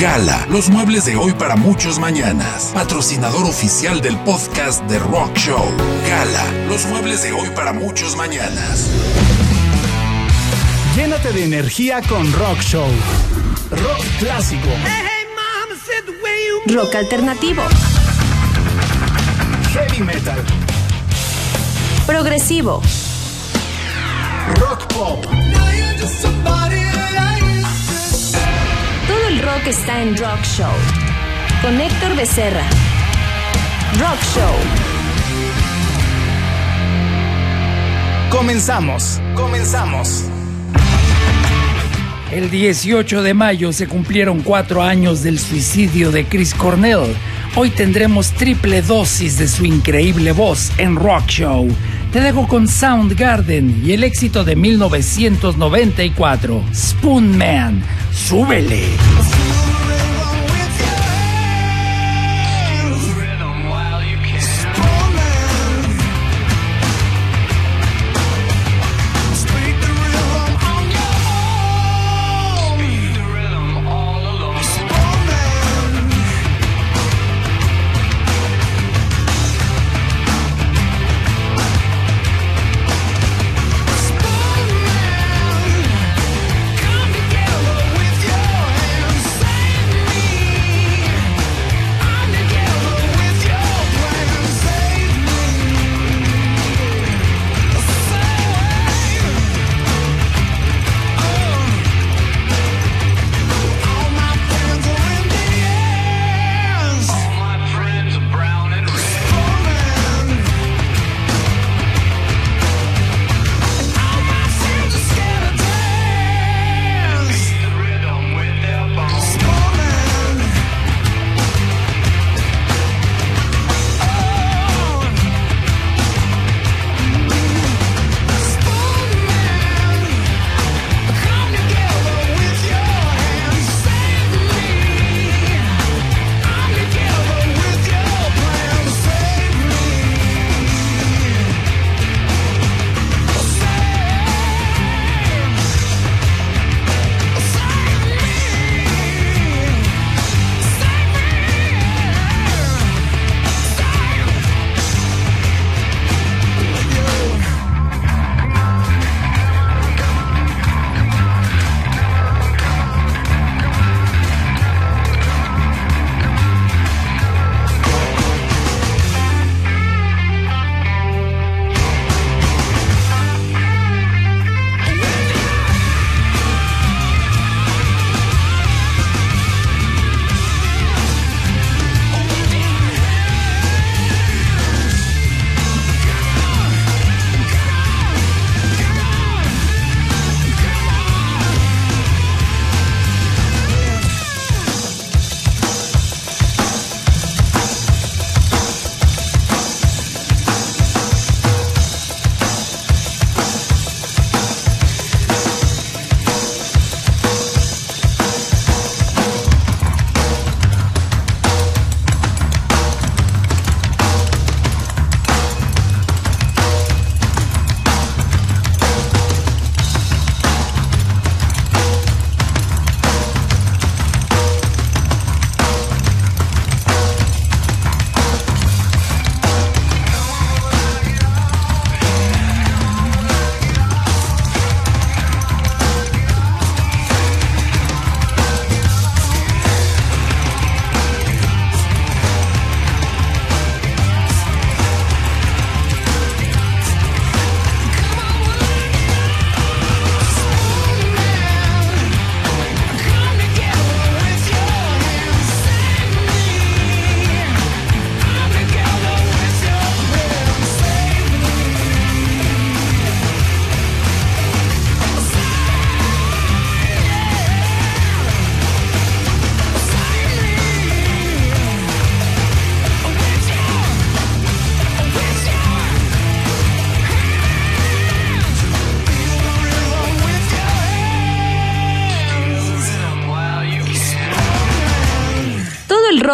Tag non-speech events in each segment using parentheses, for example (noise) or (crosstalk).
Gala, los muebles de hoy para muchos mañanas. Patrocinador oficial del podcast de Rock Show. Gala, los muebles de hoy para muchos mañanas. Llénate de energía con Rock Show. Rock clásico. Rock alternativo. Heavy metal. Progresivo. Rock pop. Rock está en Rock Show. Con Héctor Becerra. Rock Show. Comenzamos. Comenzamos. El 18 de mayo se cumplieron cuatro años del suicidio de Chris Cornell. Hoy tendremos triple dosis de su increíble voz en Rock Show. Te dejo con Soundgarden y el éxito de 1994, Spoon Man. ¡Súbele!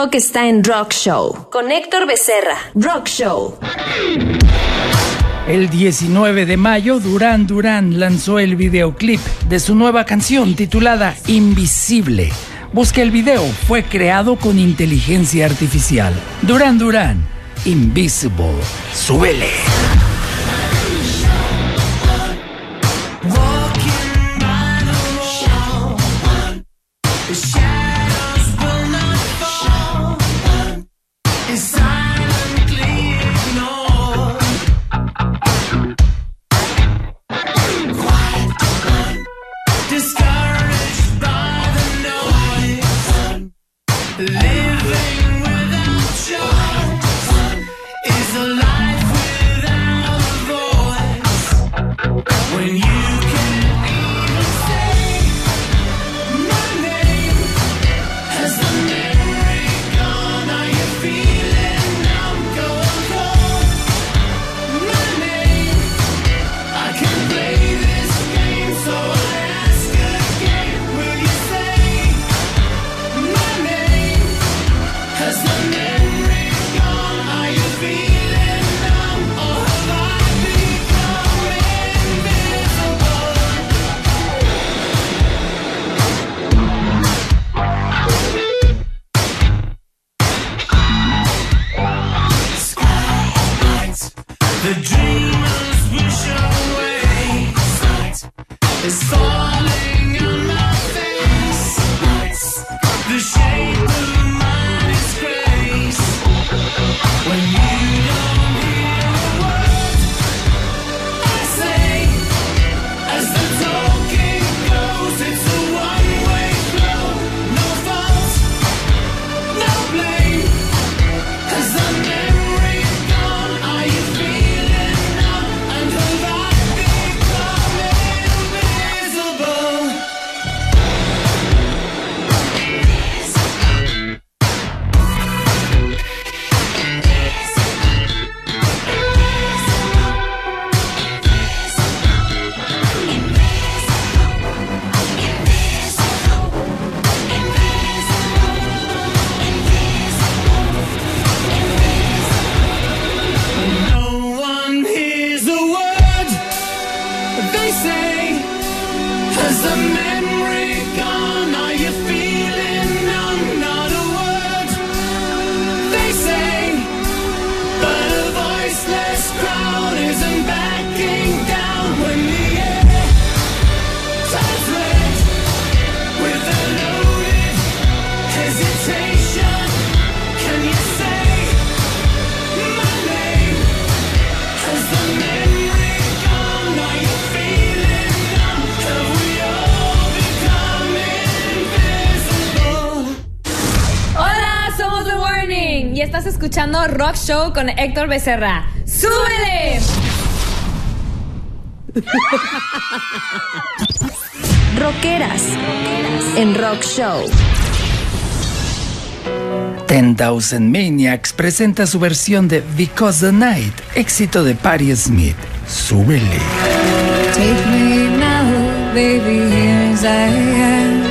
Rock está en Rock Show. Con Héctor Becerra. Rock Show. El 19 de mayo, Duran Duran lanzó el videoclip de su nueva canción titulada Invisible, Busque el video, fue creado con inteligencia artificial. Duran Duran, Invisible. Súbele. Rock Show con Héctor Becerra. ¡Súbele! (laughs) Rockeras en Rock Show. Ten Thousand Maniacs presenta su versión de Because the Night, éxito de Patti Smith. Súbele. Take me now, baby, here as I am.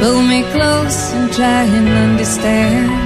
Pull me close and try and understand.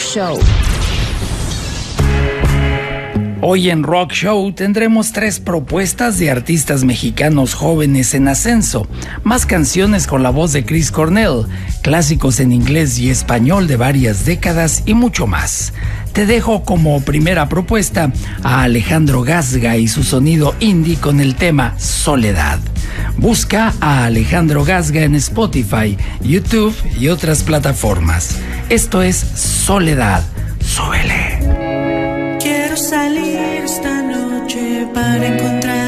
Show. Hoy en Rock Show tendremos tres propuestas de artistas mexicanos jóvenes en ascenso, más canciones con la voz de Chris Cornell, clásicos en inglés y español de varias décadas y mucho más. Te dejo como primera propuesta a Alejandro Gasga y su sonido indie con el tema Soledad. Busca a Alejandro Gasga en Spotify, YouTube y otras plataformas. Esto es Soledad. Súbele. Quiero salir esta noche para encontrar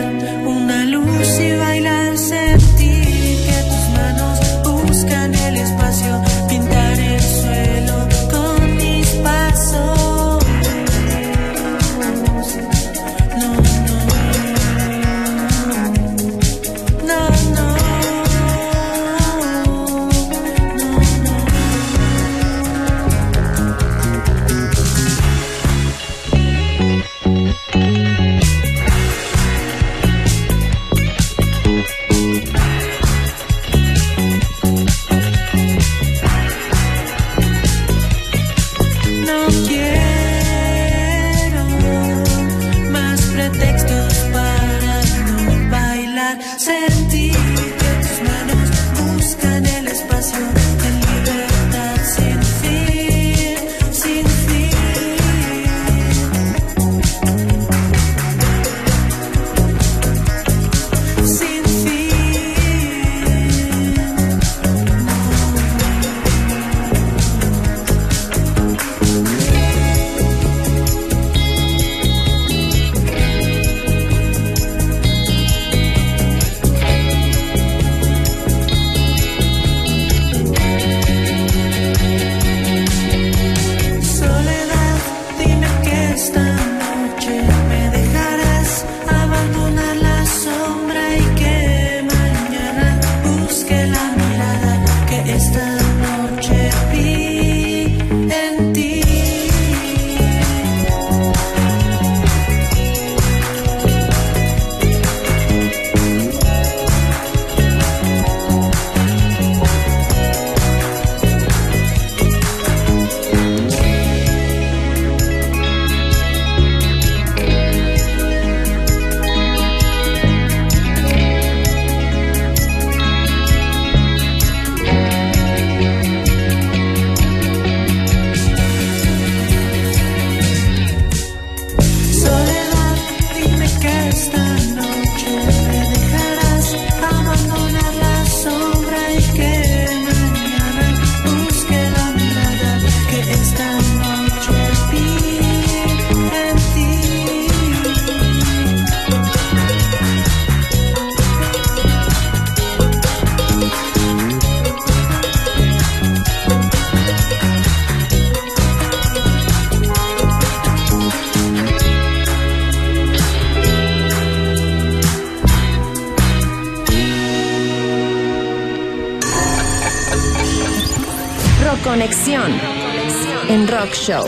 Rock Show.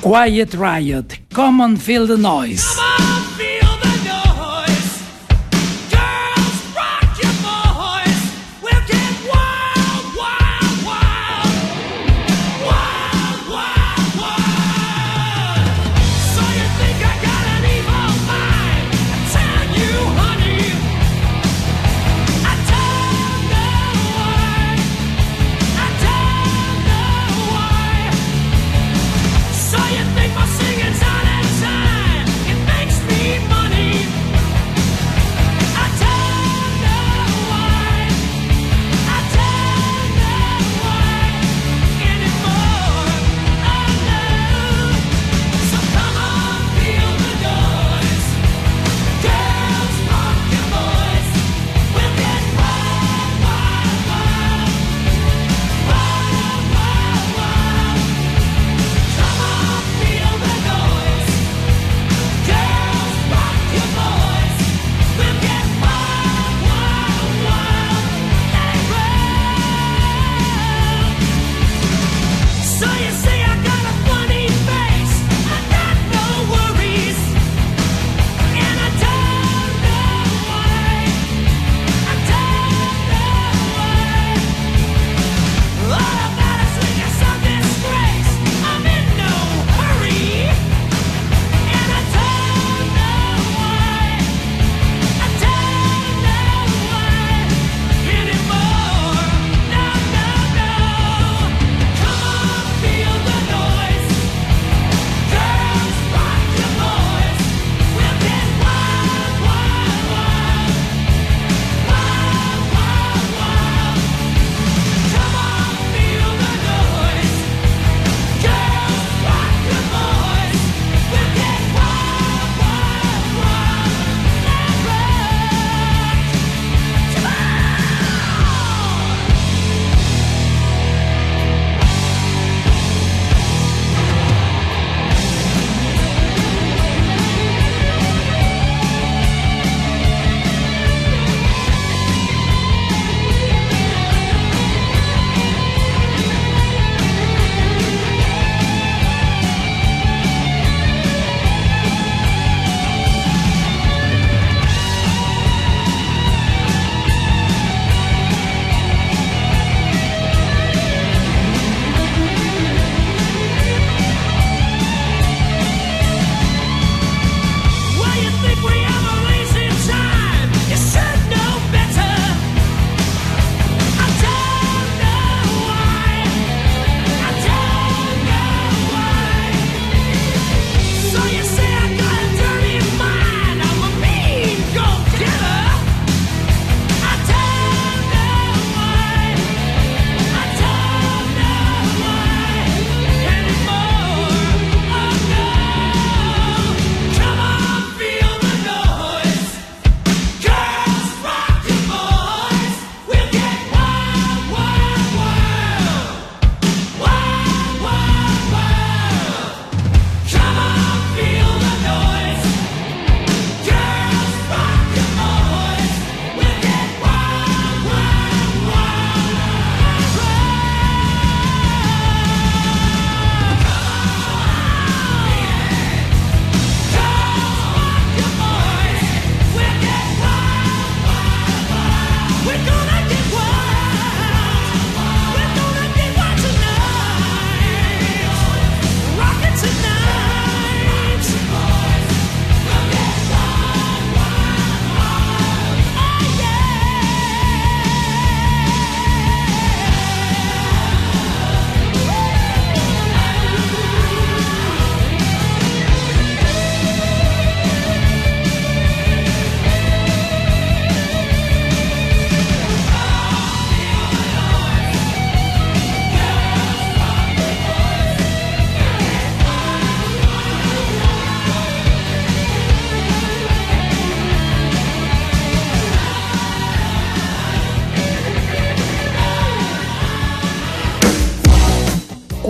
Quiet Riot, Come on Feel the Noise.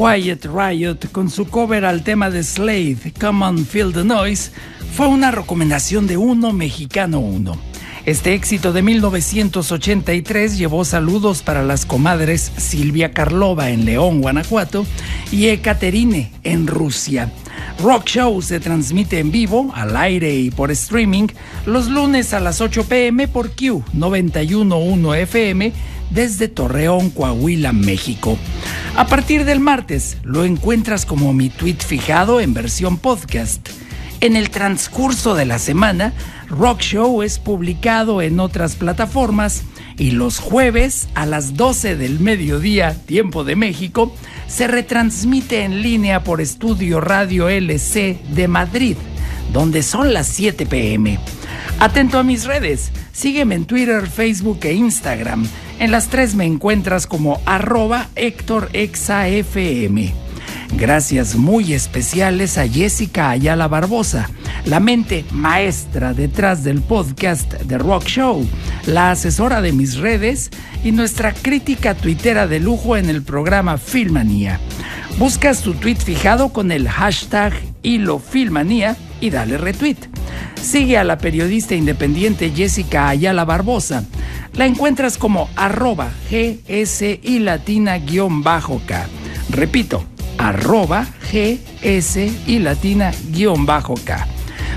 Quiet Riot con su cover al tema de Slade, Come on Feel the Noise, fue una recomendación de Uno Mexicano Uno. Este éxito de 1983 llevó saludos para las comadres Silvia Karlova en León, Guanajuato, y Ekaterine en Rusia. Rock Show se transmite en vivo, al aire y por streaming los lunes a las 8 pm por Q 911 FM desde Torreón, Coahuila, México. A partir del martes lo encuentras como mi tweet fijado en versión podcast. En el transcurso de la semana, Rock Show es publicado en otras plataformas y los jueves a las 12 del mediodía, tiempo de México, se retransmite en línea por Estudio Radio LC de Madrid, donde son las 7 pm. Atento a mis redes, sígueme en Twitter, Facebook e Instagram. En las tres me encuentras como arroba Héctor. Gracias muy especiales a Jessica Ayala Barbosa, la mente maestra detrás del podcast de Rock Show, la asesora de mis redes y nuestra crítica tuitera de lujo en el programa Filmanía. Buscas tu tweet fijado con el hashtag Hilo Filmanía y dale retweet. Sigue a la periodista independiente Jessica Ayala Barbosa. La encuentras como arroba GS y latina guion bajo K. Repito, arroba GS y latina guion bajo K.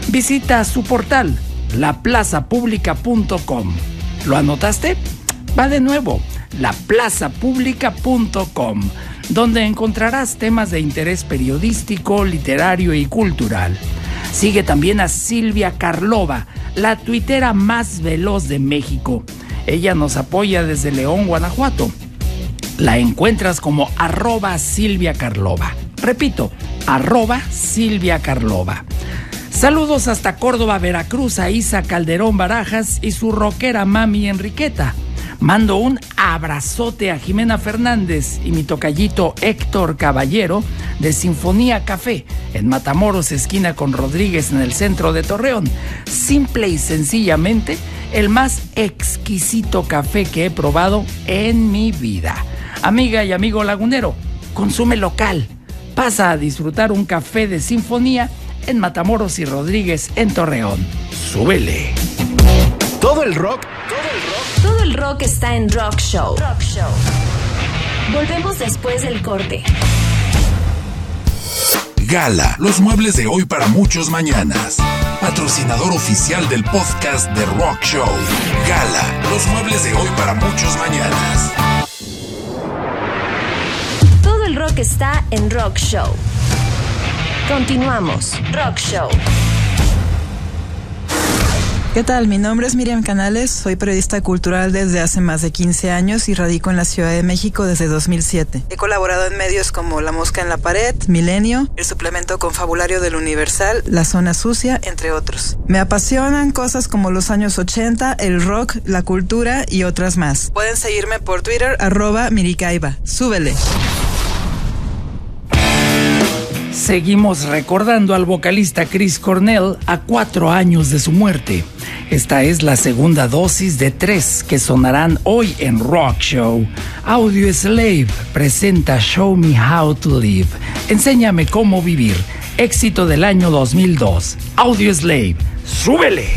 Visita su portal, laplazapublica.com. ¿Lo anotaste? Va de nuevo, laplazapublica.com, donde encontrarás temas de interés periodístico, literario y cultural. Sigue también a Silvia Karlova, la tuitera más veloz de México. Ella nos apoya desde León, Guanajuato. La encuentras como arroba Silvia Karlova. Repito, arroba Silvia Karlova. Saludos hasta Córdoba, Veracruz, a Isa Calderón Barajas y su rockera mami Enriqueta. Mando un abrazote a Jimena Fernández y mi tocallito Héctor Caballero de Sinfonía Café en Matamoros, esquina con Rodríguez en el centro de Torreón. Simple y sencillamente el más exquisito café que he probado en mi vida. Amiga y amigo lagunero, consume local. Pasa a disfrutar un café de Sinfonía en Matamoros y Rodríguez en Torreón. Súbele. Todo el rock Todo el rock está en Rock Show. Rock Show. Volvemos después del corte. Gala, los muebles de hoy para muchos mañanas. Patrocinador oficial del podcast de Rock Show. Gala, los muebles de hoy para muchos mañanas. Todo el rock está en Rock Show. Continuamos. Rock Show. ¿Qué tal? Mi nombre es Miriam Canales, soy periodista cultural desde hace más de 15 años y radico en la Ciudad de México desde 2007. He colaborado en medios como La Mosca en la Pared, Milenio, el suplemento confabulario del Universal, La Zona Sucia, entre otros. Me apasionan cosas como los años 80, el rock, la cultura y otras más. Pueden seguirme por Twitter, arroba Miricaiba. Súbele. Seguimos recordando al vocalista Chris Cornell a cuatro años de su muerte. Esta es la segunda dosis de tres que sonarán hoy en Rock Show. Audio Slave presenta Show Me How to Live. Enséñame cómo vivir. Éxito del año 2002. Audio Slave. ¡Súbele!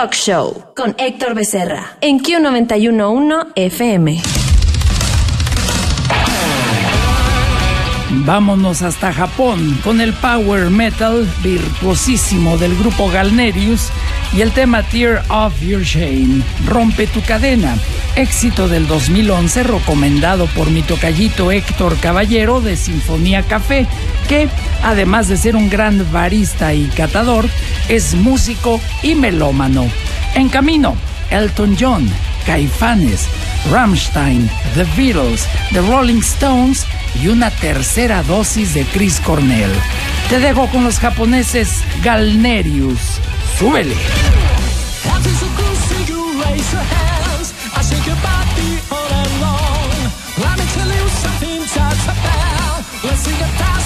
Rock Show. Con Héctor Becerra. En Q911 FM. Vámonos hasta Japón con el power metal virtuosísimo del grupo Galnerius y el tema Tear Off Your Chain, Rompe tu cadena, éxito del 2011 recomendado por mi tocallito Héctor Caballero de Sinfonía Café, que además de ser un gran barista y catador, es músico y melómano. En camino, Elton John, Caifanes, Rammstein, The Beatles, The Rolling Stones y una tercera dosis de Chris Cornell. Te dejo con los japoneses Galnerius. ¡Súbele! Just like the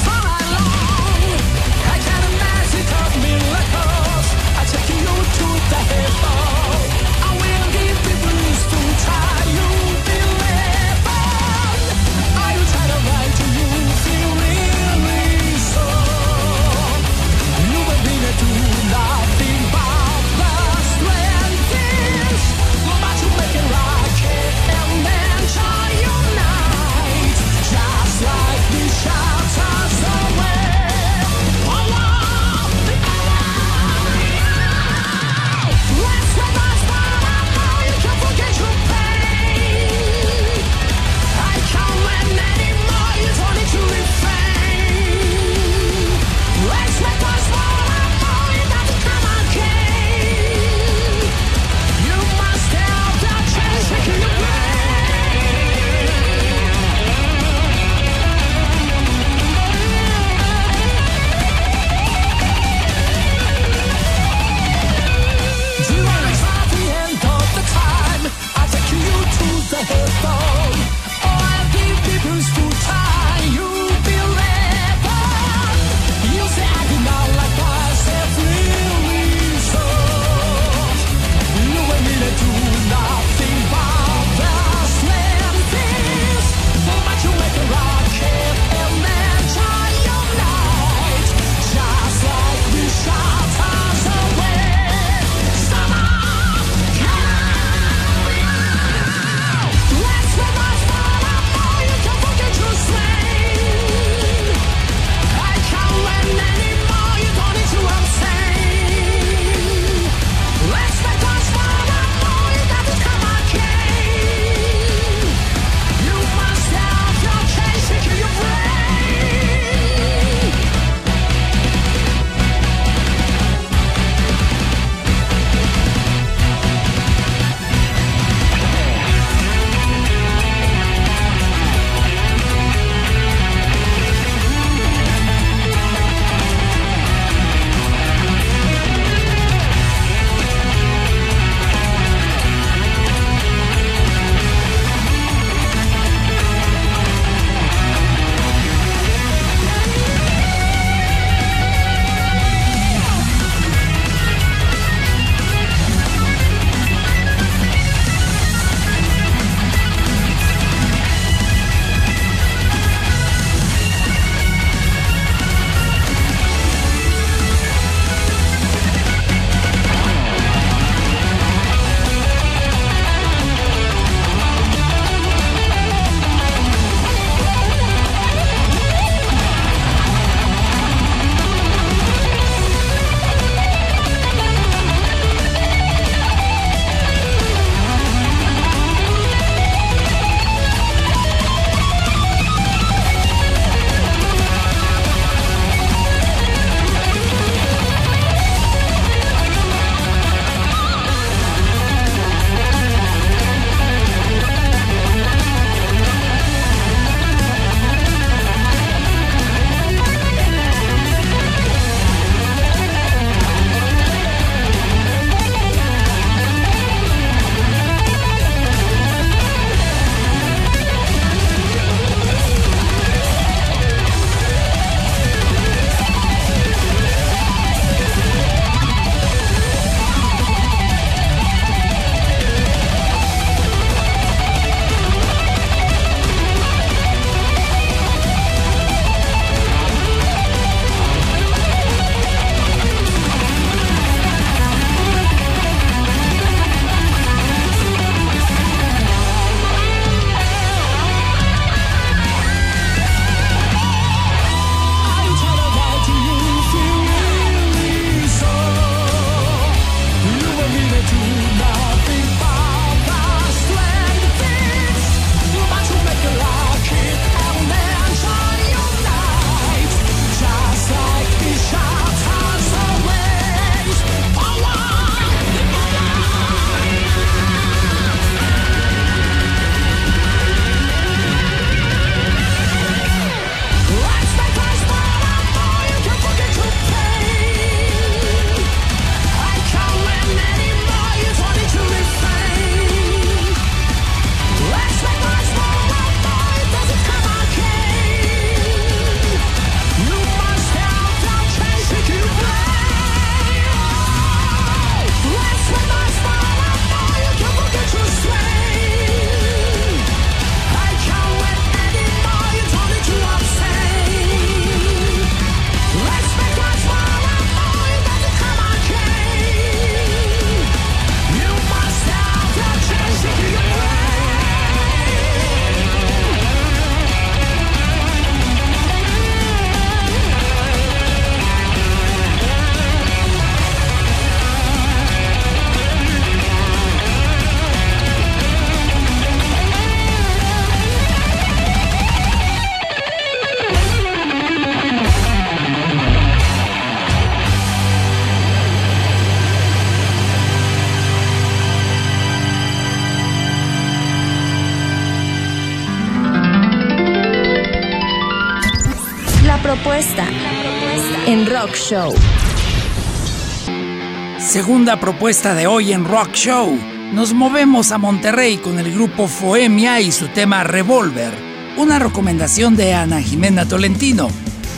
Segunda propuesta de hoy en Rock Show. Nos movemos a Monterrey con el grupo Foemia y su tema Revolver. Una recomendación de Ana Jimena Tolentino.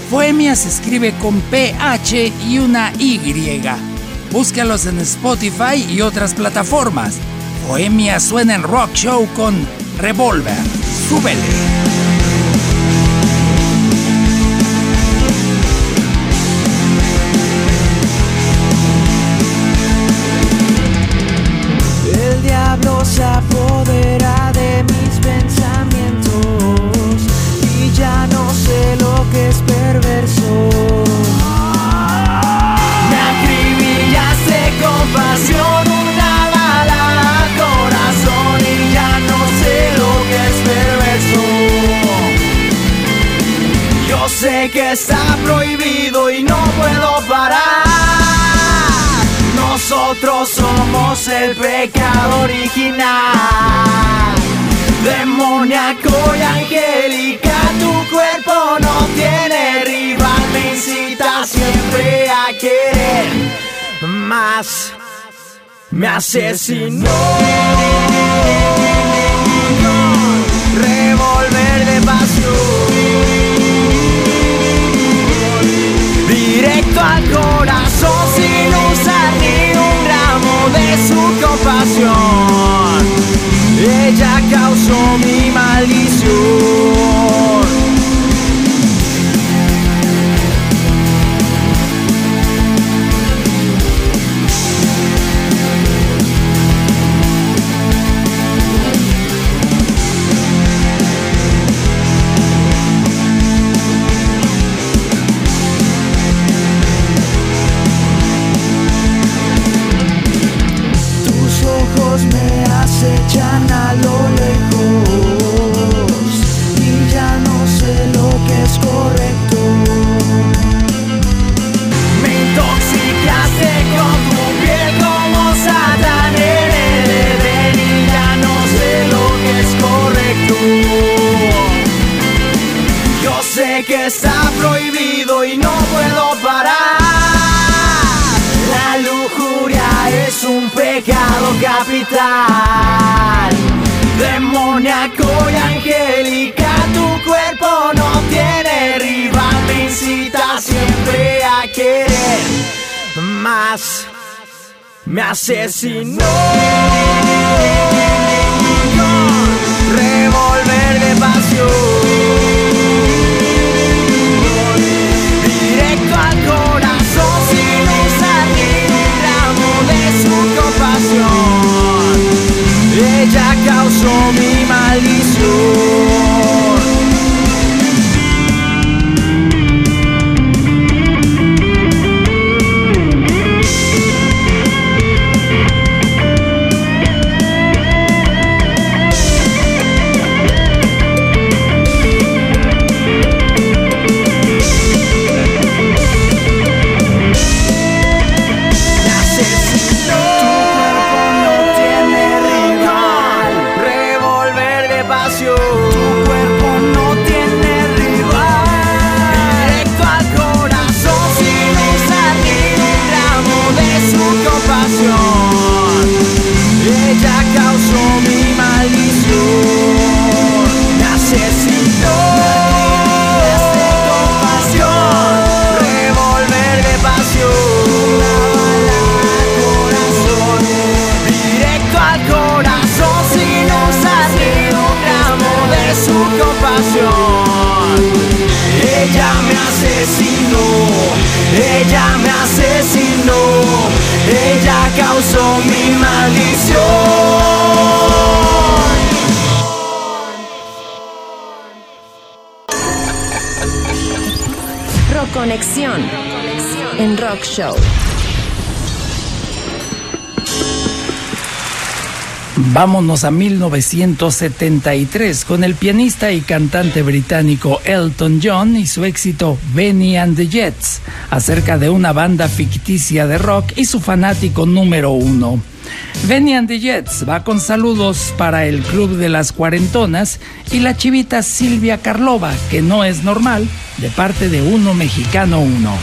Foemia se escribe con PH y una Y. Búscalos en Spotify y otras plataformas. Foemia suena en Rock Show con Revolver. Súbele. Está prohibido y no puedo parar. Nosotros somos el pecado original. Demoníaco y angélica, tu cuerpo no tiene rival. Me incita siempre a querer más. Me asesinó. Revolver de pasión. Directo al corazón sin usar ni un gramo de su compasión. Ella causó mi maldición. Asesinó. Ella me asesinó, ella causó mi maldición. Rock Conexión en Rock Show. Vámonos a 1973 con el pianista y cantante británico Elton John y su éxito Benny and the Jets, acerca de una banda ficticia de rock y su fanático número uno. Benny and Jets va con saludos para el Club de las Cuarentonas y la chivita Silvia Karlova, que no es normal, de parte de Uno Mexicano Uno.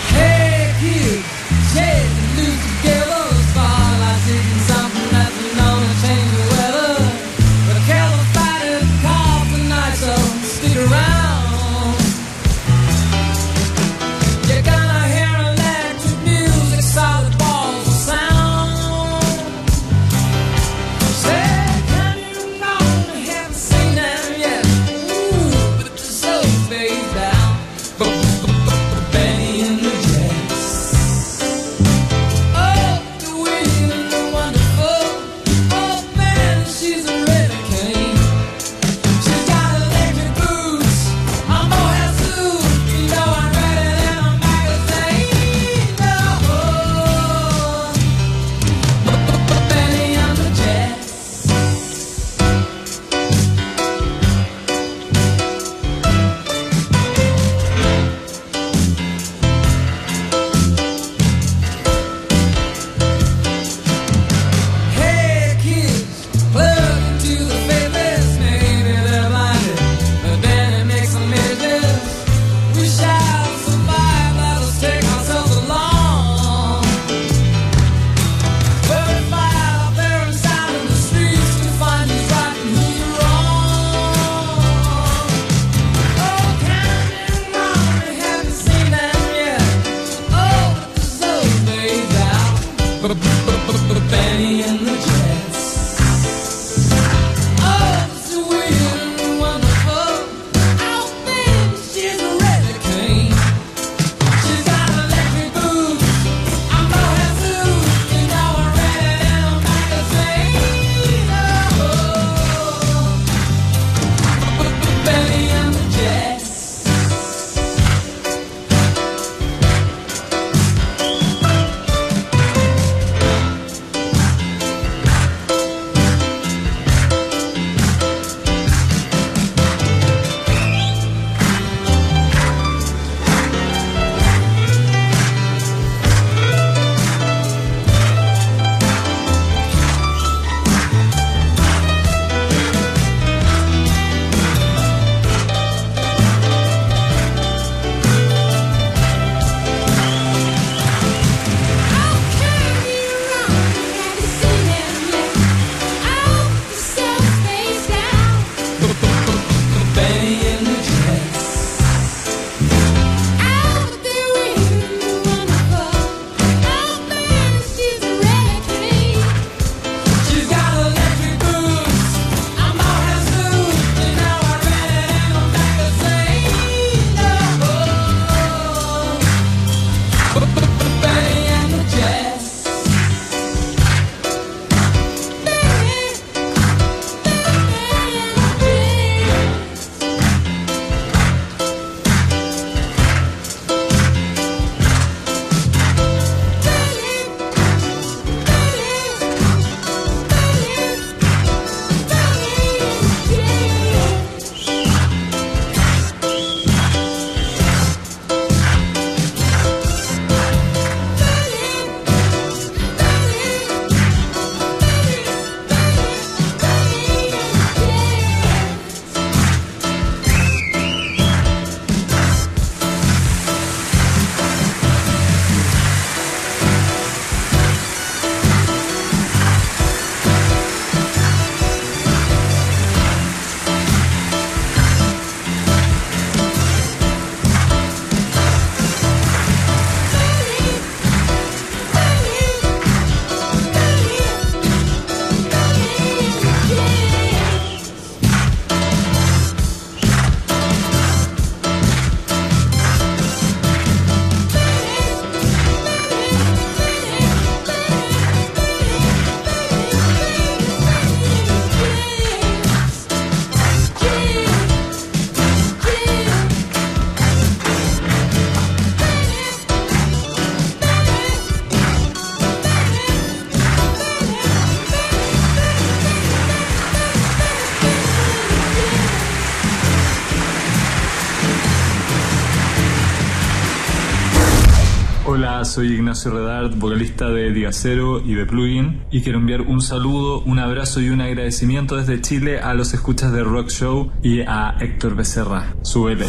Soy Ignacio Redard, vocalista de Diacero y de Plugin, y quiero enviar un saludo, un abrazo y un agradecimiento desde Chile a los escuchas de Rock Show y a Héctor Becerra. Súbele.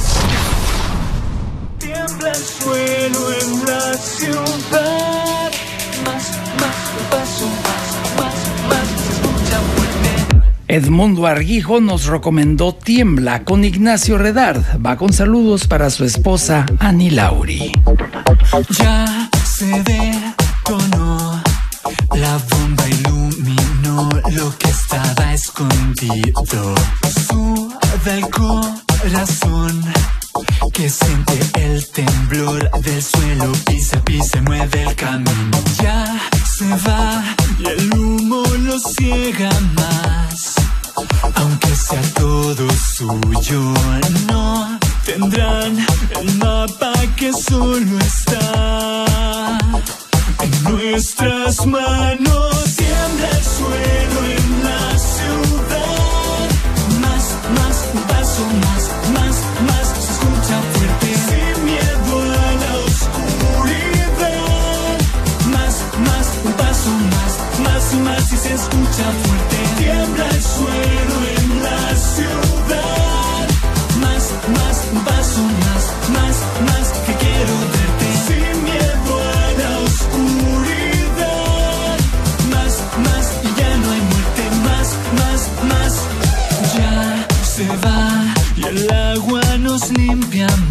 Tiembla el suelo en la ciudad. Más, más, paso, más, más, más, se escucha fuerte. Edmundo Arguijo nos recomendó Tiembla con Ignacio Redard. Va con saludos para su esposa Ani Lauri. Ya se detonó, la bomba iluminó lo que estaba escondido. Suda el corazón que siente el temblor del suelo, pisa, pisa, mueve el camino. Ya se va y el humo lo ciega más. Aunque sea todo suyo, no tendrán el mapa que solo está en nuestras manos. Tiembla el suelo en la ciudad. Más, más, un paso más, más, más, se escucha fuerte. Sin miedo a la oscuridad. Más, más, un paso más, más más y se escucha fuerte.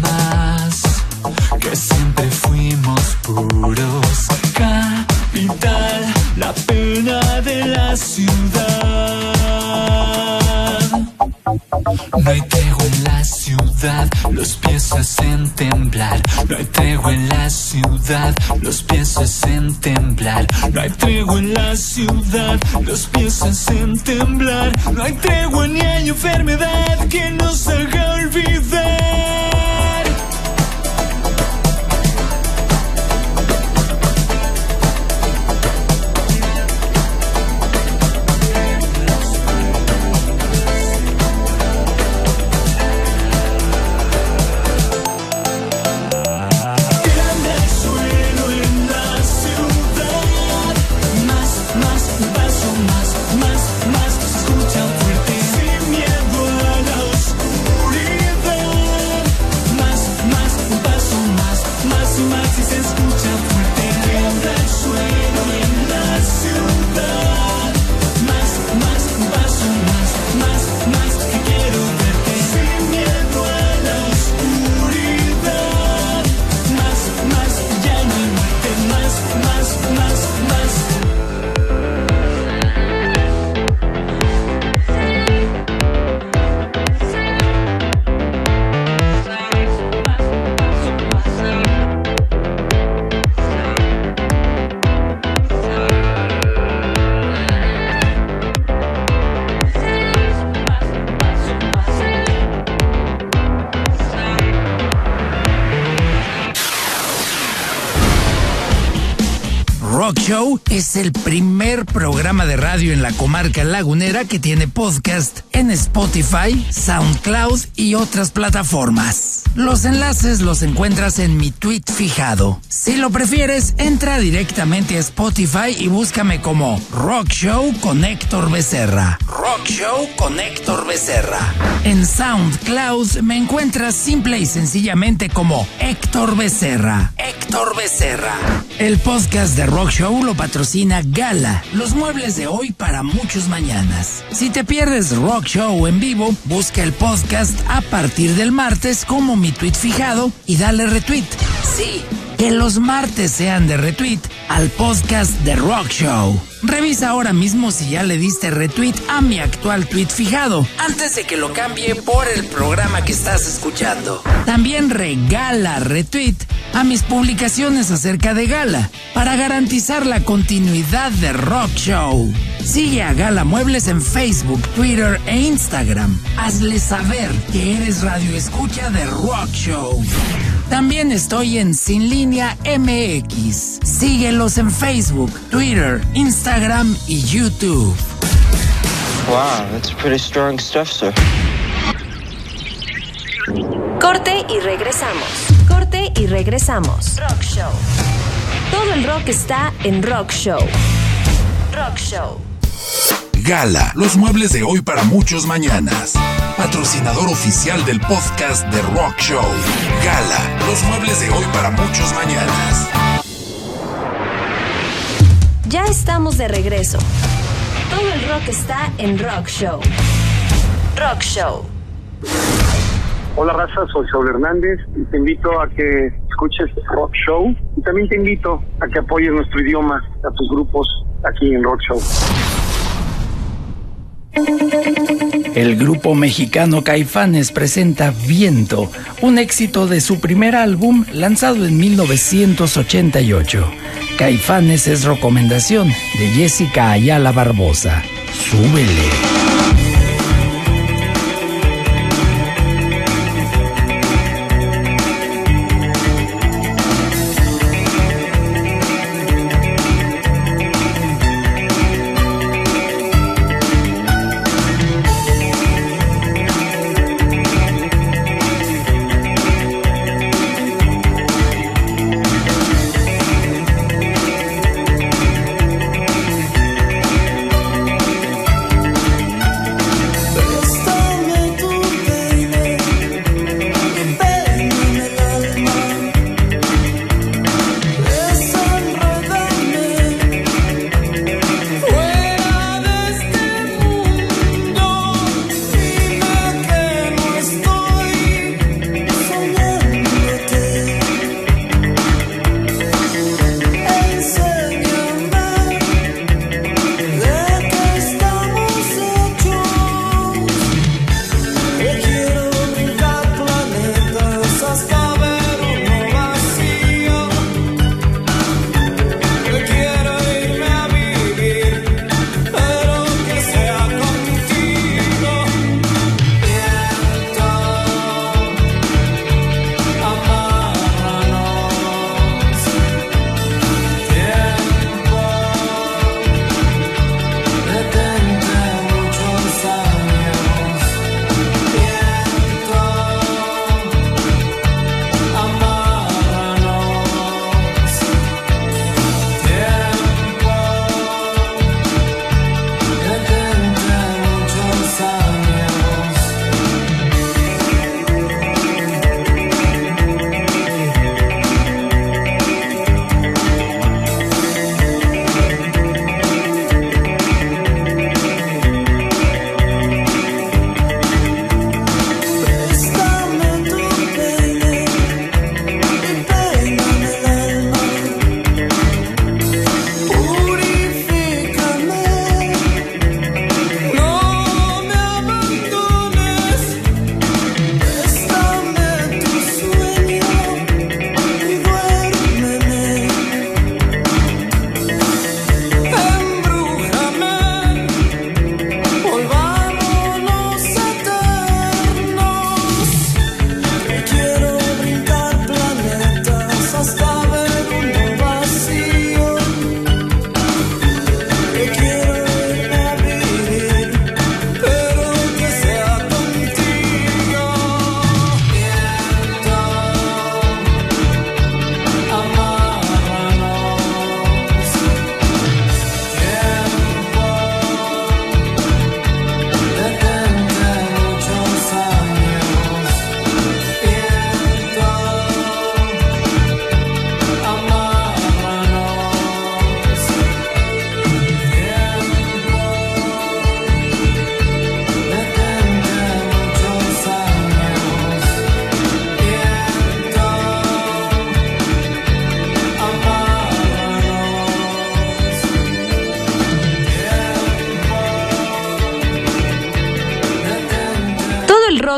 Más. Que siempre fuimos puros. Capital, la pena de la ciudad. No hay tregua en la ciudad, los pies hacen temblar. No hay tregua en la ciudad, los pies hacen temblar. No hay tregua en la ciudad, los pies hacen temblar. No hay tregua ni hay enfermedad que nos haga olvidar. Radio en la comarca lagunera que tiene podcast en Spotify, SoundCloud y otras plataformas. Los enlaces los encuentras en mi tweet fijado. Si lo prefieres, entra directamente a Spotify y búscame como Rock Show con Héctor Becerra. Rock Show con Héctor Becerra. En SoundCloud me encuentras simple y sencillamente como Héctor Becerra. Héctor Becerra. El podcast de Rock Show lo patrocina Gala, los muebles de hoy para muchos mañanas. Si te pierdes Rock Show en vivo, busca el podcast a partir del martes como mi tweet fijado y dale retweet. Sí, que los martes sean de retweet al podcast de Rock Show. Revisa ahora mismo si ya le diste retweet a mi actual tweet fijado, antes de que lo cambie por el programa que estás escuchando. También regala retweet a mis publicaciones acerca de Gala, para garantizar la continuidad de Rock Show. Sigue a Gala Muebles en Facebook, Twitter e Instagram. Hazle saber que eres radio escucha de Rock Show. También estoy en Sin Línea MX. Síguelos en Facebook, Twitter, Instagram y YouTube. Wow, that's pretty strong stuff, sir. Corte y regresamos. Corte y regresamos. Rock Show. Todo el rock está en Rock Show. Rock Show. Gala, los muebles de hoy para muchos mañanas. Patrocinador oficial del podcast de Rock Show. Gala, los muebles de hoy para muchos mañanas. Ya estamos de regreso. Todo el rock está en Rock Show. Rock Show. Hola raza, soy Saúl Hernández y te invito a que escuches Rock Show y también te invito a que apoyes nuestro idioma a tus grupos aquí en Rock Show. El grupo mexicano Caifanes presenta Viento, un éxito de su primer álbum lanzado en 1988. Caifanes es recomendación de Jessica Ayala Barbosa. Súbele.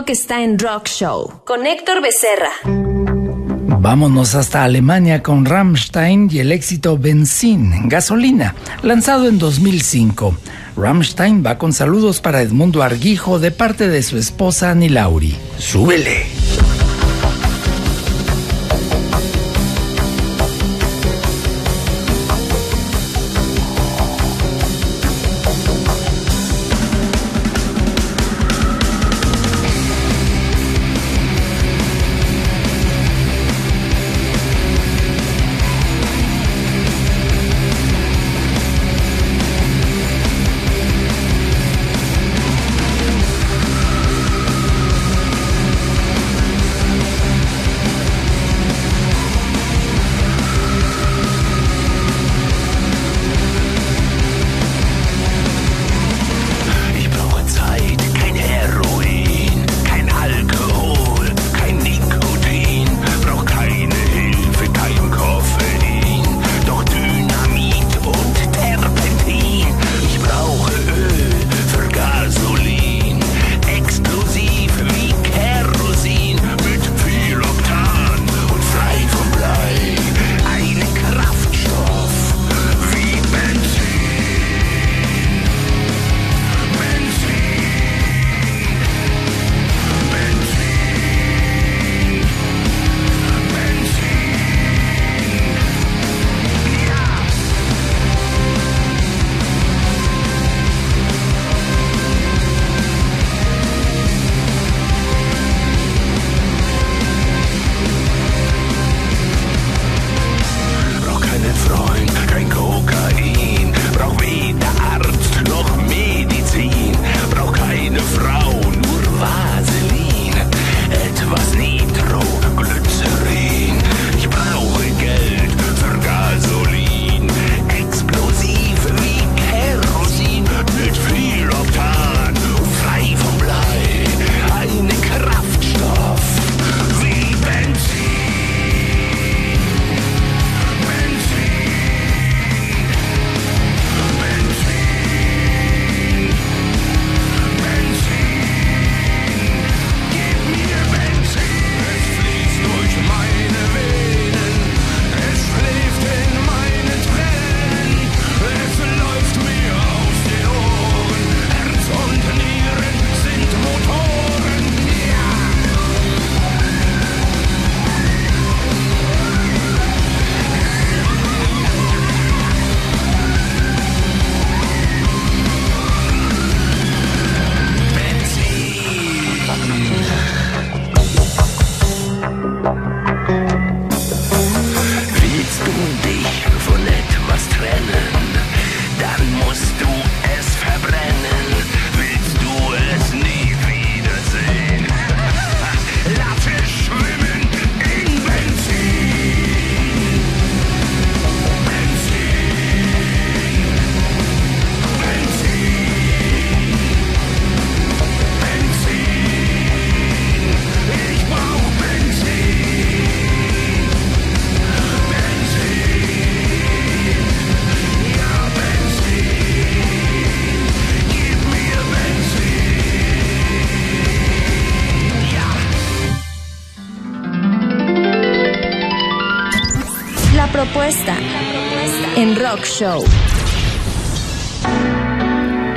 Rock está en Rock Show. Con Héctor Becerra. Vámonos hasta Alemania con Rammstein y el éxito Benzin, gasolina, lanzado en 2005. Rammstein va con saludos para Edmundo Arguijo de parte de su esposa Ani Lauri. ¡Súbele!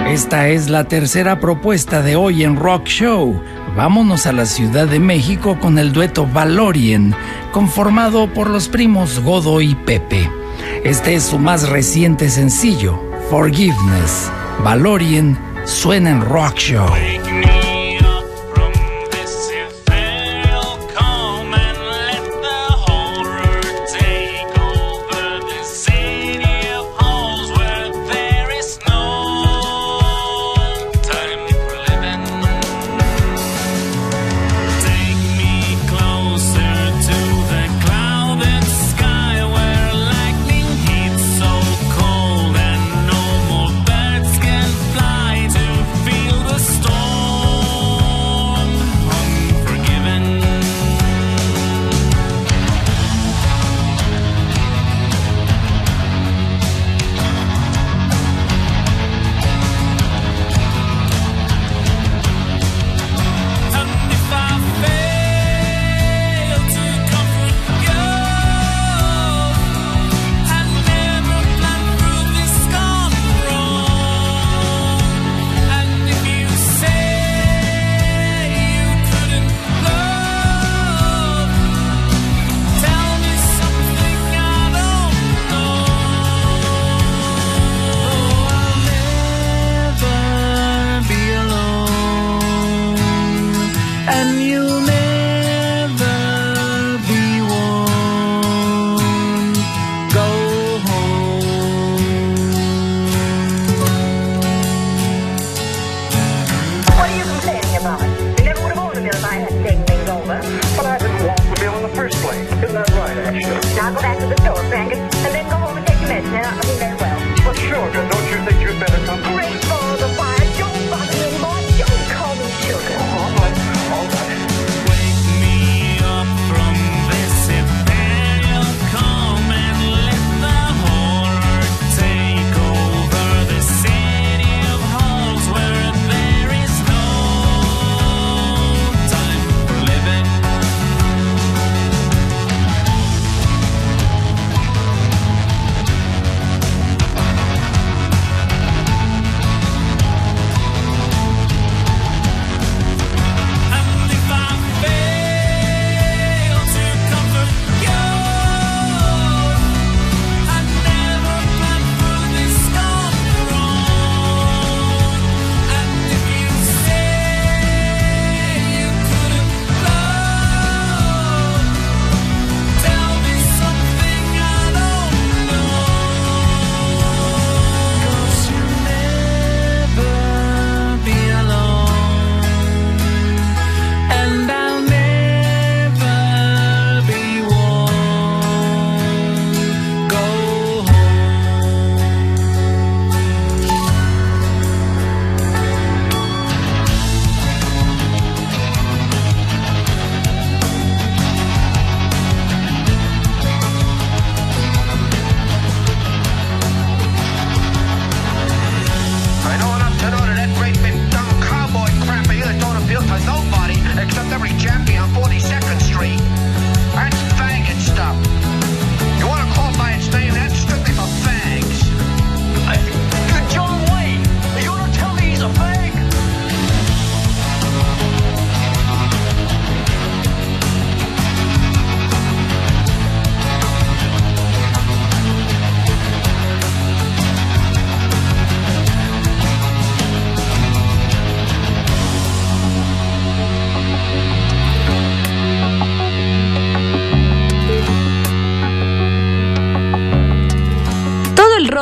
Esta es la tercera propuesta de hoy en Rock Show. Vámonos a la Ciudad de México con el dueto Valorien, conformado por los primos Godo y Pepe. Este es su más reciente sencillo, Forgiveness. Valorien suena en Rock Show.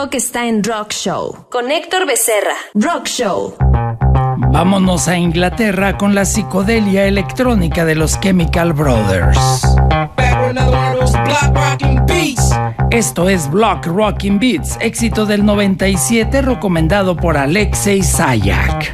Rock está en Rock Show. Con Héctor Becerra. Rock Show. Vámonos a Inglaterra con la psicodelia electrónica de los Chemical Brothers. Esto es Block Rocking Beats, éxito del 97 recomendado por Alexei Sayak.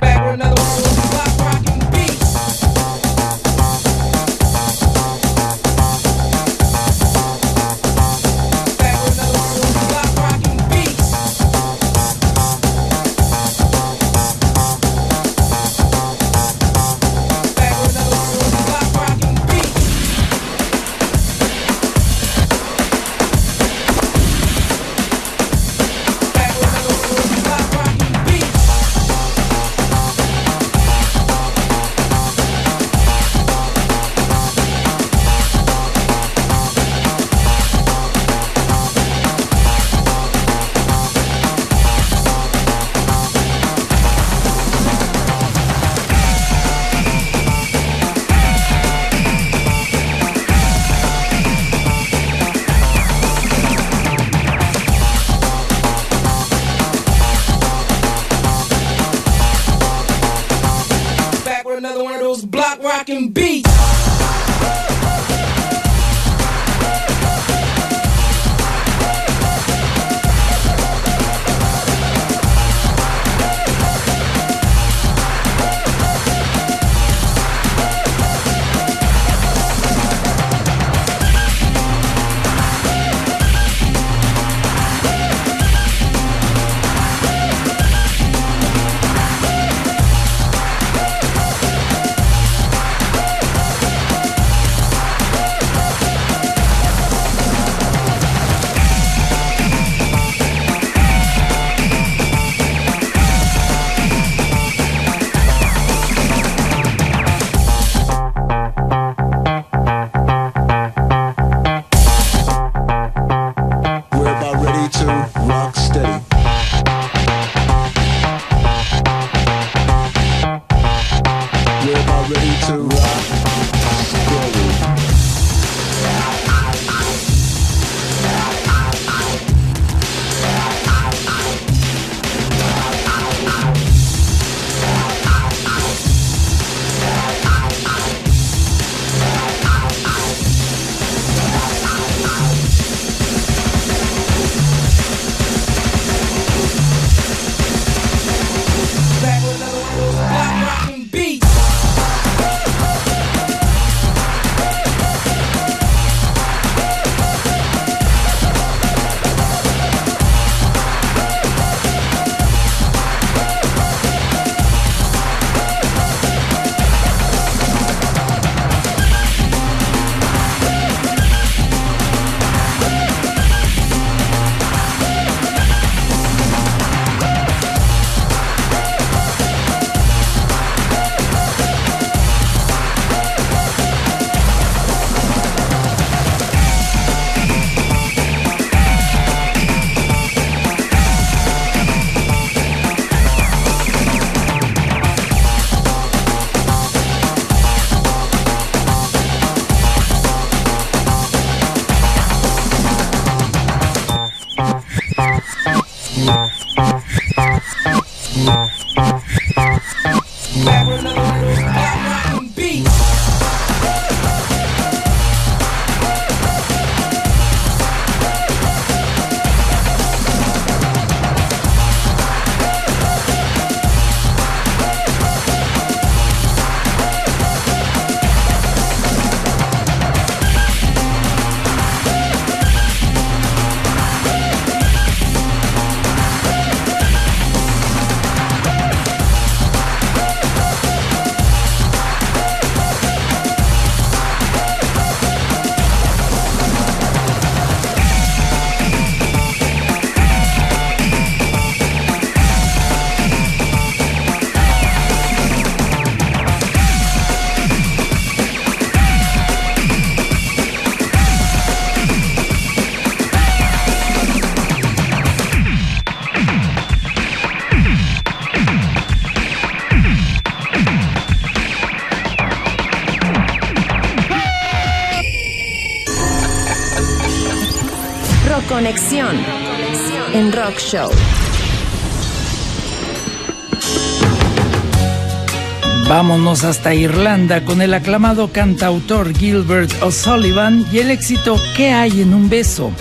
Vámonos hasta Irlanda con el aclamado cantautor Gilbert O'Sullivan y el éxito ¿Qué hay en un beso?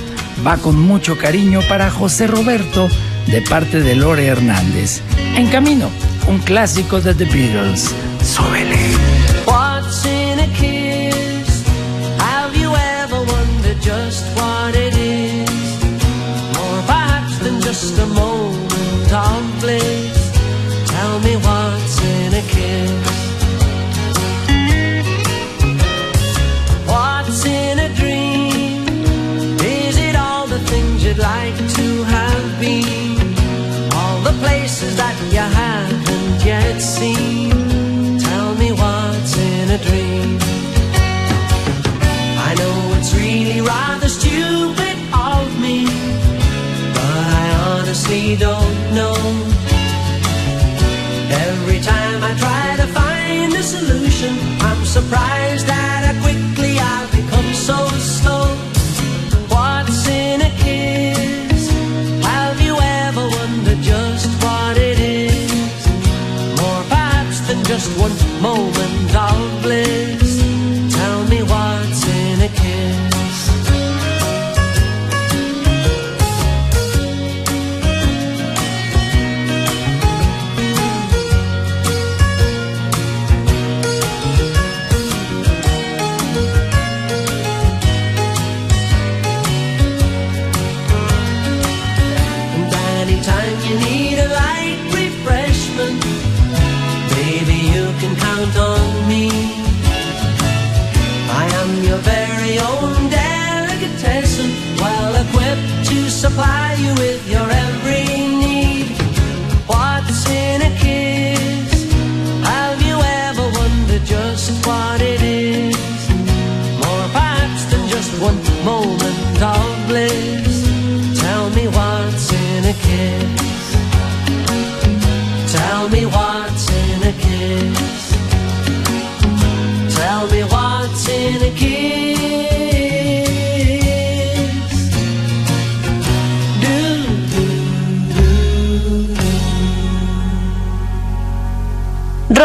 Va con mucho cariño para José Roberto de parte de Lore Hernández. En camino, un clásico de The Beatles. A dream. I know it's really rather stupid of me, but I honestly don't know. Every time I try to find a solution, I'm surprised that I quickly I've become so slow. What's in a kiss? Have you ever wondered just what it is? More perhaps than just one moment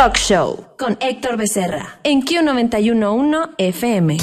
Rock Show con Héctor Becerra en Q911 FM.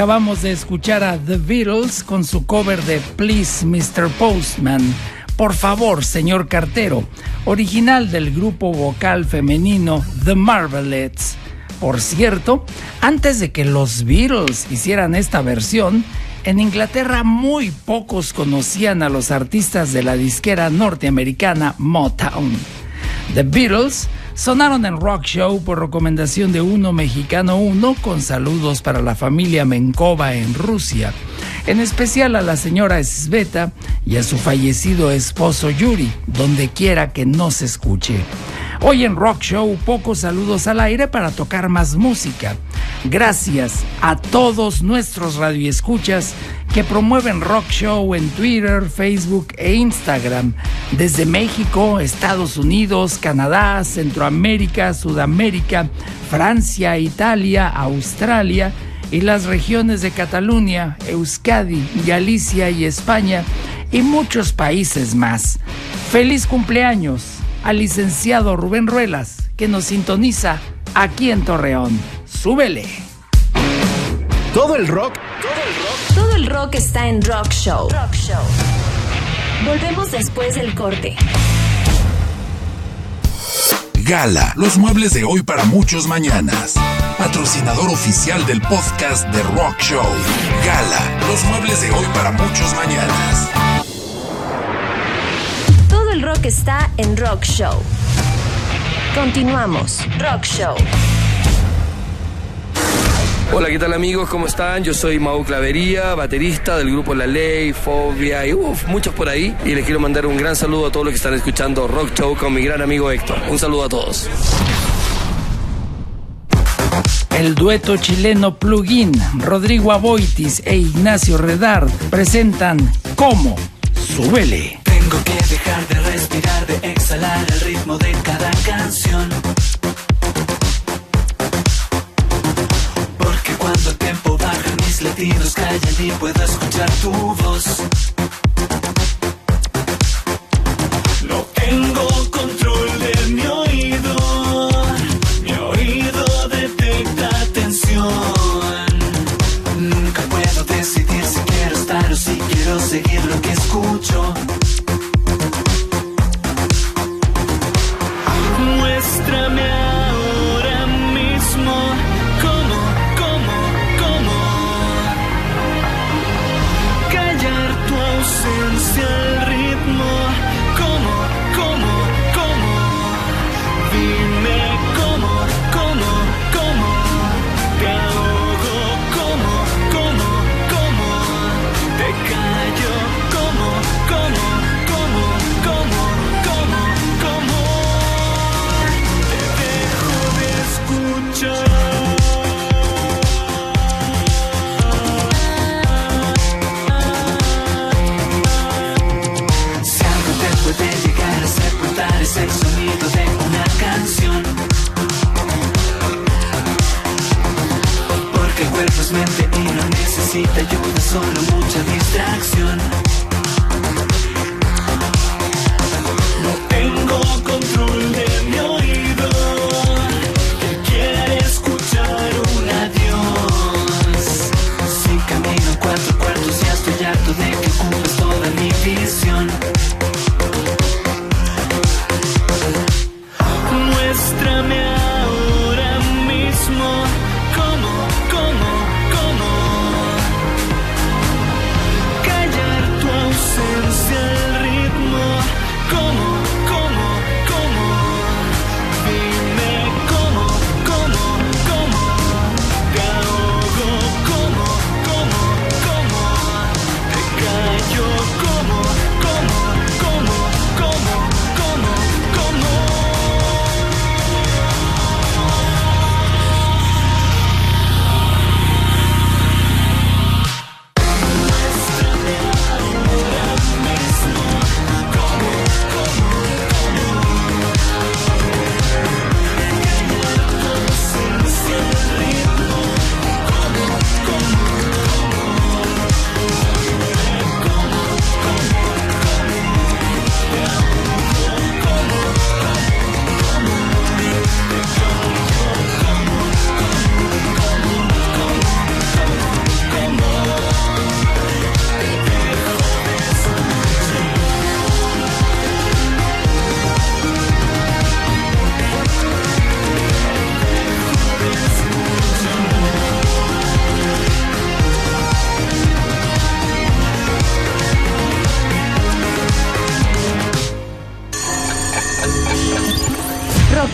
Acabamos de escuchar a The Beatles con su cover de Please Mr. Postman. Por favor, señor cartero, original del grupo vocal femenino The Marvelettes. Por cierto, antes de que los Beatles hicieran esta versión, en Inglaterra muy pocos conocían a los artistas de la disquera norteamericana Motown. The Beatles sonaron en Rock Show por recomendación de uno mexicano uno con saludos para la familia Menkova en Rusia, en especial a la señora Sveta y a su fallecido esposo Yuri, donde quiera que nos escuche. Hoy en Rock Show pocos saludos al aire para tocar más música. Gracias a todos nuestros radioescuchas que promueven Rock Show en Twitter, Facebook e Instagram desde México, Estados Unidos, Canadá, Centroamérica, Sudamérica, Francia, Italia, Australia y las regiones de Cataluña, Euskadi, Galicia y España y muchos países más. Feliz cumpleaños al licenciado Rubén Ruelas que nos sintoniza aquí en Torreón. Súbele. Todo el rock, Todo el rock está en Rock Show. Rock Show. Volvemos después del corte. Gala, los muebles de hoy para muchos mañanas. Patrocinador oficial del podcast de Rock Show. Gala, los muebles de hoy para muchos mañanas. Todo el rock está en Rock Show. Continuamos. Rock Show. Hola, ¿qué tal amigos? ¿Cómo están? Yo soy Mau Clavería, baterista del grupo La Ley, Fobia y uf, muchos por ahí. Y les quiero mandar un gran saludo a todos los que están escuchando Rock Show con mi gran amigo Héctor. Un saludo a todos. El dueto chileno Plugin, Rodrigo Aboitis e Ignacio Redard presentan Cómo Súbele. Tengo que dejar de respirar, de exhalar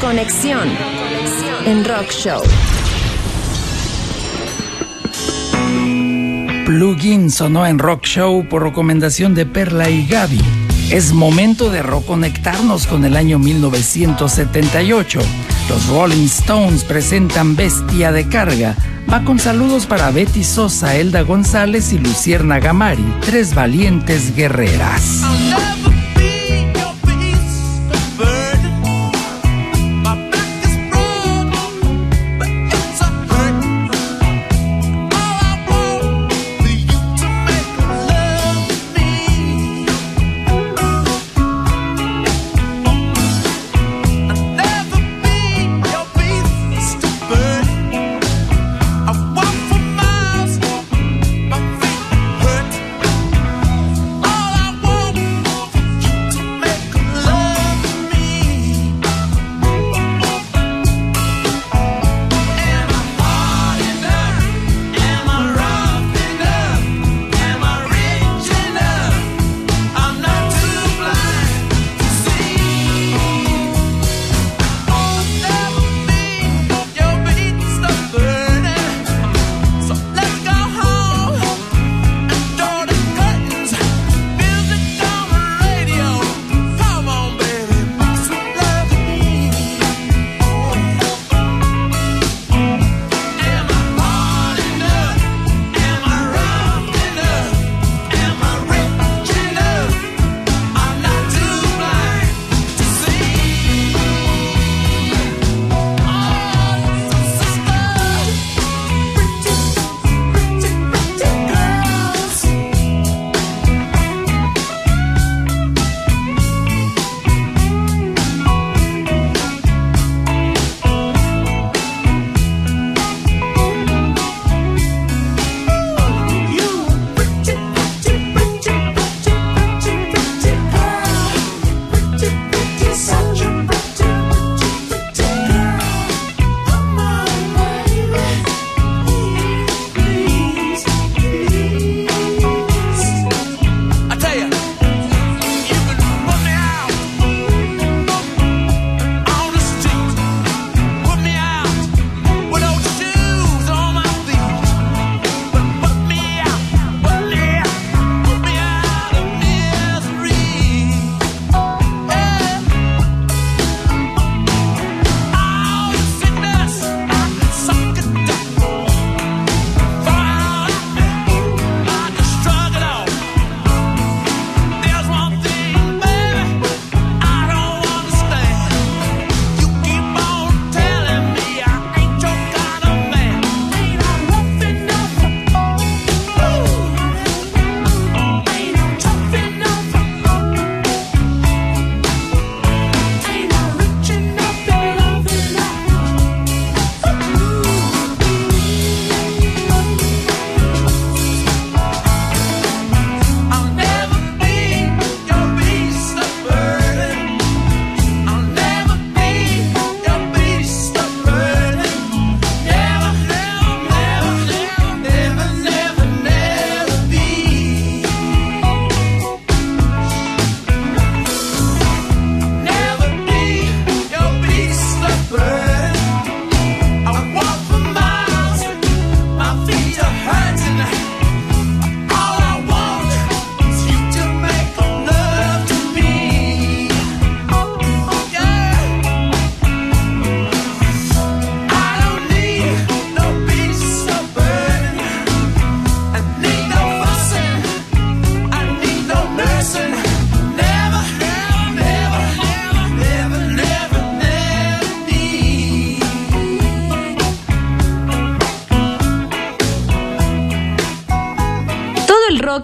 Conexión en Rock Show. Plugin sonó en Rock Show por recomendación de Perla y Gaby. Es momento de reconectarnos con el año 1978. Los Rolling Stones presentan Bestia de Carga. Va con saludos para Betty Sosa, Elda González y Lucierna Gamari, tres valientes guerreras.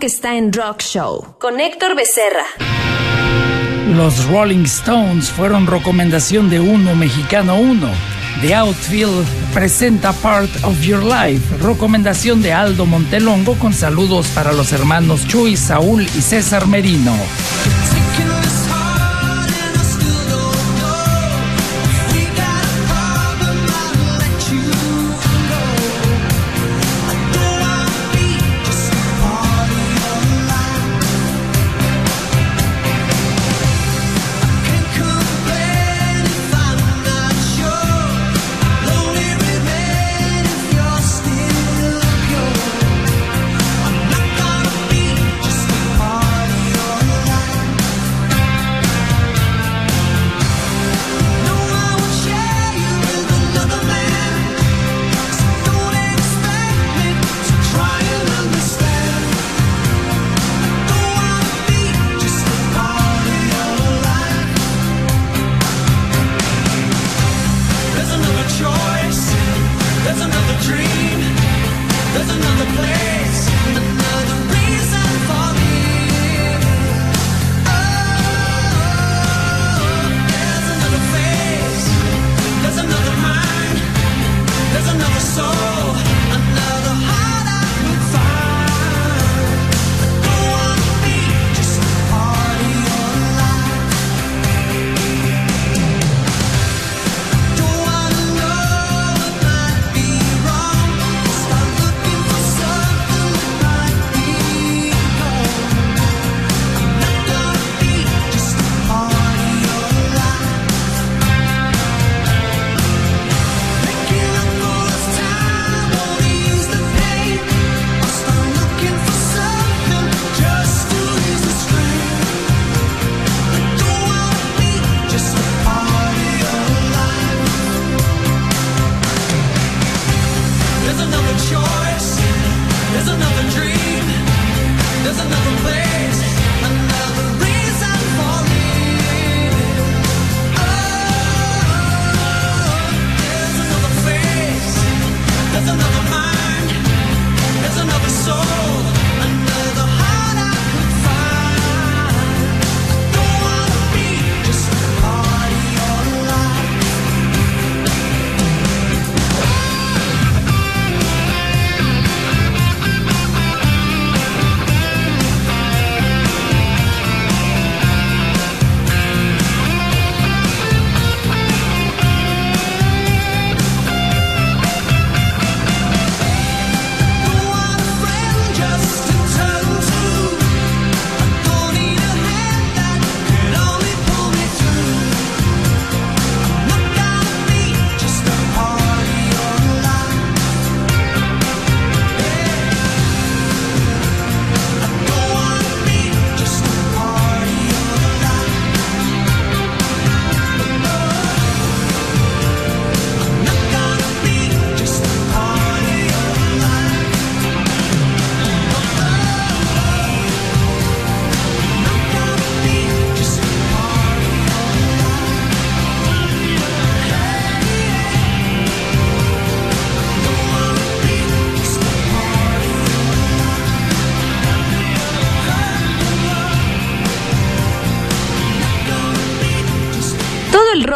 Rock está en Rock Show con Héctor Becerra. Los Rolling Stones fueron recomendación de uno mexicano uno. The Outfield presenta Part of Your Life, recomendación de Aldo Montelongo con saludos para los hermanos Chuy, Saúl y César Merino.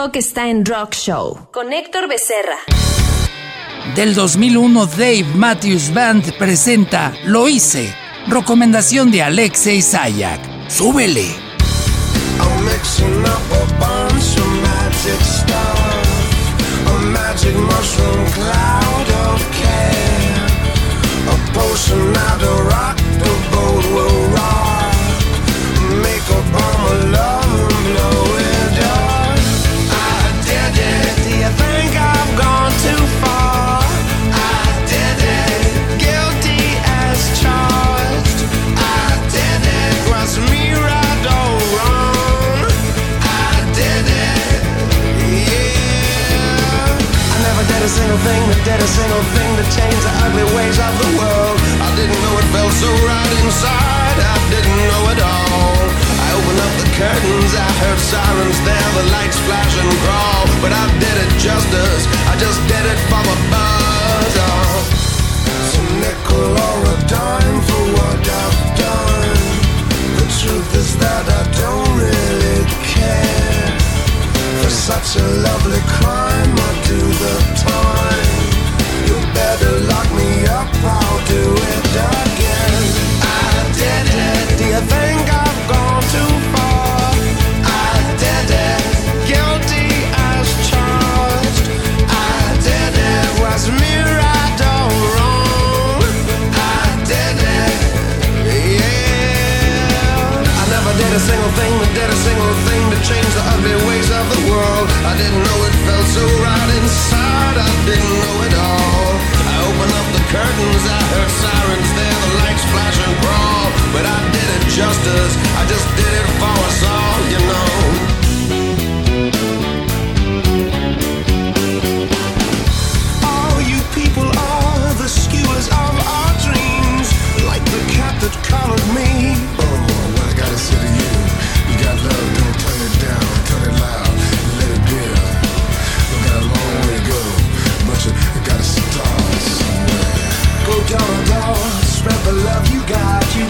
Rock está en Rock Show con Héctor Becerra. Del 2001, Dave Matthews Band presenta Lo hice, recomendación de Alexei Sayak. ¡Súbele! I'm thing that did single thing to change the ugly ways of the world. I didn't know it felt so right inside. I didn't know it all. I opened up the curtains. I heard sirens there. The lights flash and crawl. But I did it justice. I just did it for the buzz. Oh. It's a nickel or a dime for what I've done. The truth is that I don't really care. For such a lovely crime, I do the I didn't know it felt so right inside. I didn't know it all. I opened up the curtains, I heard sirens there, the lights flash and. But I did it justice, I just did it for us all, you know.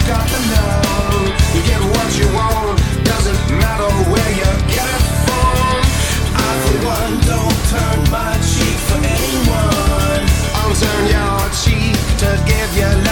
you get what you want. Doesn't matter where you get it from. I for one don't turn my cheek for anyone. I'll turn your cheek to give you.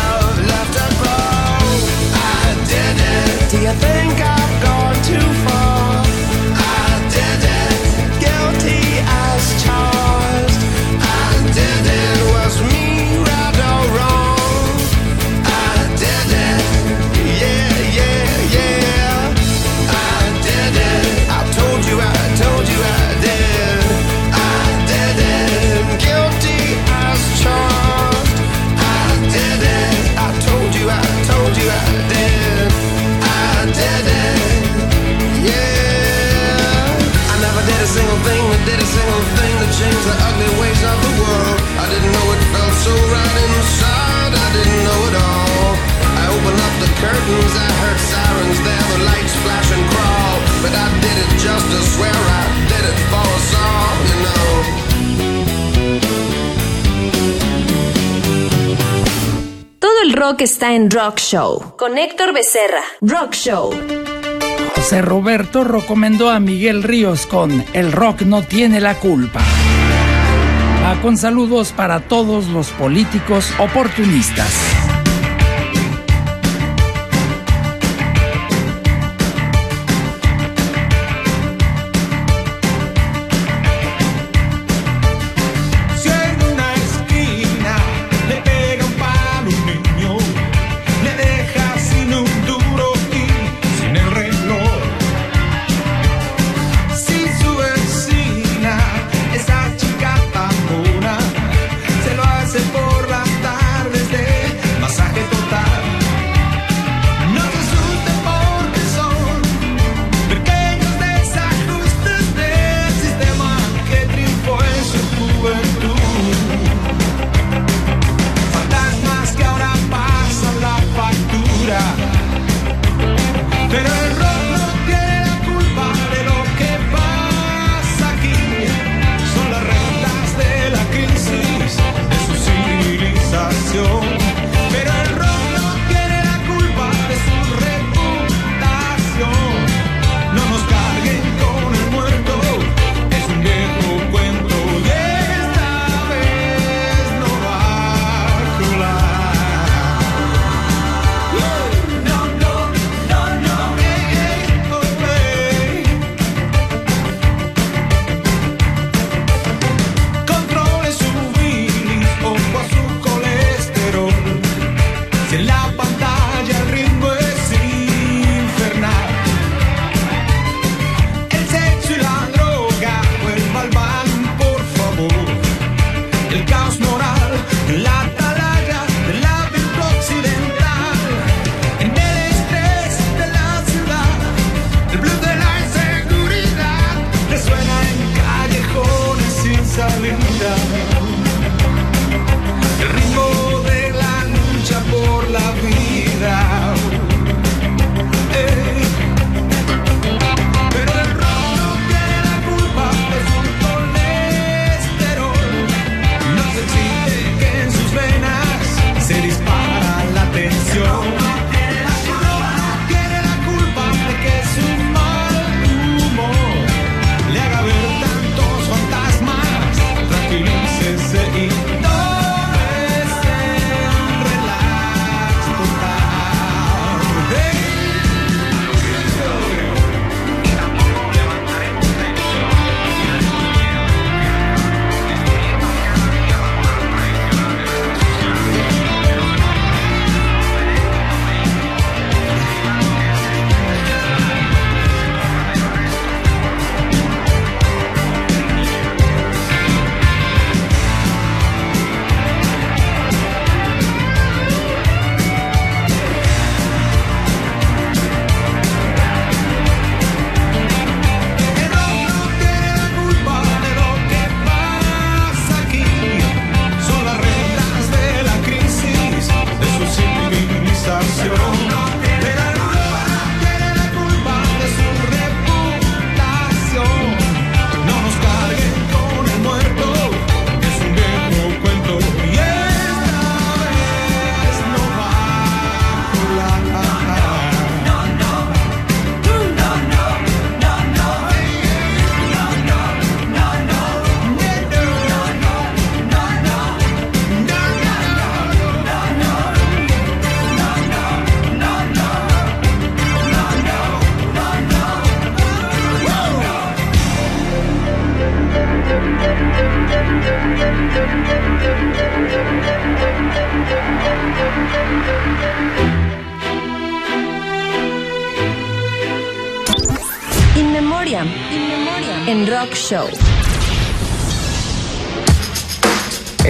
change the ugly ways of the world. I didn't know it felt so right inside. I didn't know it all. I opened up the curtains. I heard sirens there. The lights flash and crawl. But I did it just to swear I did it for us all. You know. Todo el rock está en Rock Show con Héctor Becerra. Rock Show. José Roberto recomendó a Miguel Ríos con El rock no tiene la culpa. Con saludos para todos los políticos oportunistas.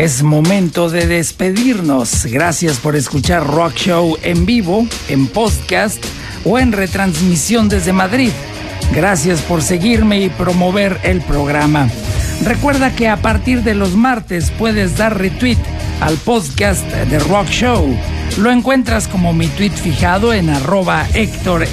Es momento de despedirnos. Gracias por escuchar Rock Show en vivo, en podcast o en retransmisión desde Madrid. Gracias por seguirme y promover el programa. Recuerda que a partir de los martes puedes dar retweet al podcast de Rock Show. Lo encuentras como mi tweet fijado en arroba Héctor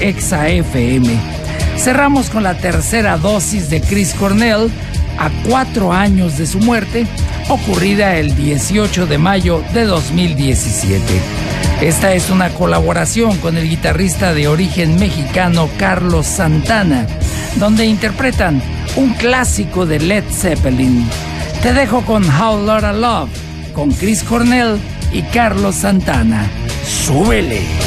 Cerramos con la tercera dosis de Chris Cornell a cuatro años de su muerte ocurrida el 18 de mayo de 2017. Esta es una colaboración con el guitarrista de origen mexicano Carlos Santana, donde interpretan un clásico de Led Zeppelin. Te dejo con How Lotta Love, con Chris Cornell y Carlos Santana. ¡Súbele!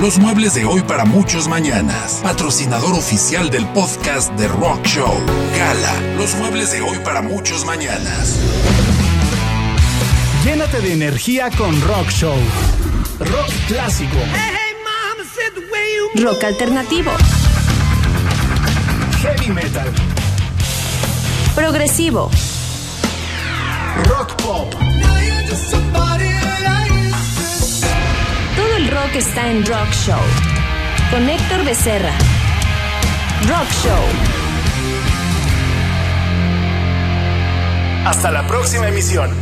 Los muebles de hoy para muchos mañanas. Patrocinador oficial del podcast de Rock Show. Gala, los muebles de hoy para muchos mañanas. Llénate de energía con Rock Show. Rock clásico. Rock alternativo. Heavy metal. Progresivo. Rock pop. Rock está en Rock Show. Con Héctor Becerra. Rock Show. Hasta la próxima emisión.